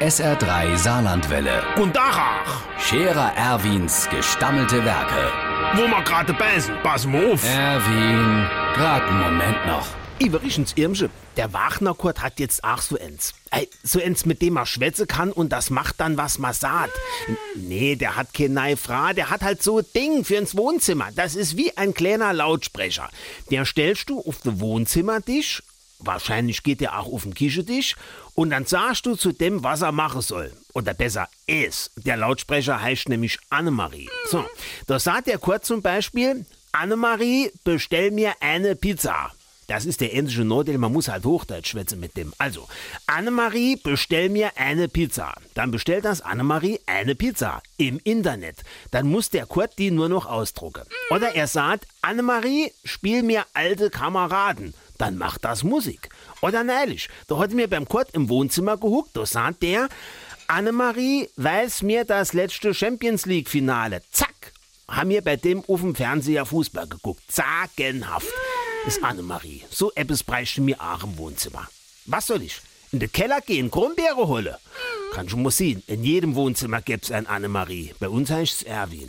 SR3 Saarlandwelle. Und Dachach, Scherer Erwins gestammelte Werke. wo wir gerade beißen, pass mal auf. Erwin, grad einen Moment noch. Iverichens Irmsche, der Wagner Kurt hat jetzt auch so eins. Ey, so eins, mit dem man schwätzen kann und das macht dann, was man sagt. Nee, der hat keine neue Frau, der hat halt so ein Ding für ins Wohnzimmer. Das ist wie ein kleiner Lautsprecher. Der stellst du auf den Wohnzimmertisch, wahrscheinlich geht der auch auf den Küchentisch, und dann sagst du zu dem, was er machen soll. Oder besser, es. Der Lautsprecher heißt nämlich Annemarie. So, da sagt der Kurt zum Beispiel, Annemarie, bestell mir eine Pizza. Das ist der endliche Nordel, man muss halt Hochdeutsch schwätzen mit dem. Also, Annemarie, bestell mir eine Pizza. Dann bestellt das Annemarie eine Pizza im Internet. Dann muss der Kurt die nur noch ausdrucken. Oder er sagt, Annemarie, spiel mir alte Kameraden. Dann macht das Musik. Oder neulich, da hat mir beim Kurt im Wohnzimmer gehuckt, da sagt der, Annemarie, weiß mir das letzte Champions League Finale. Zack, haben wir bei dem auf dem Fernseher Fußball geguckt. Sagenhaft. Ist Annemarie. So etwas bräuchte mir auch im Wohnzimmer. Was soll ich? In den Keller gehen, Kronbeere holen? Kann schon mal sehen. In jedem Wohnzimmer gäb's ein Annemarie. Bei uns heißt's Erwin.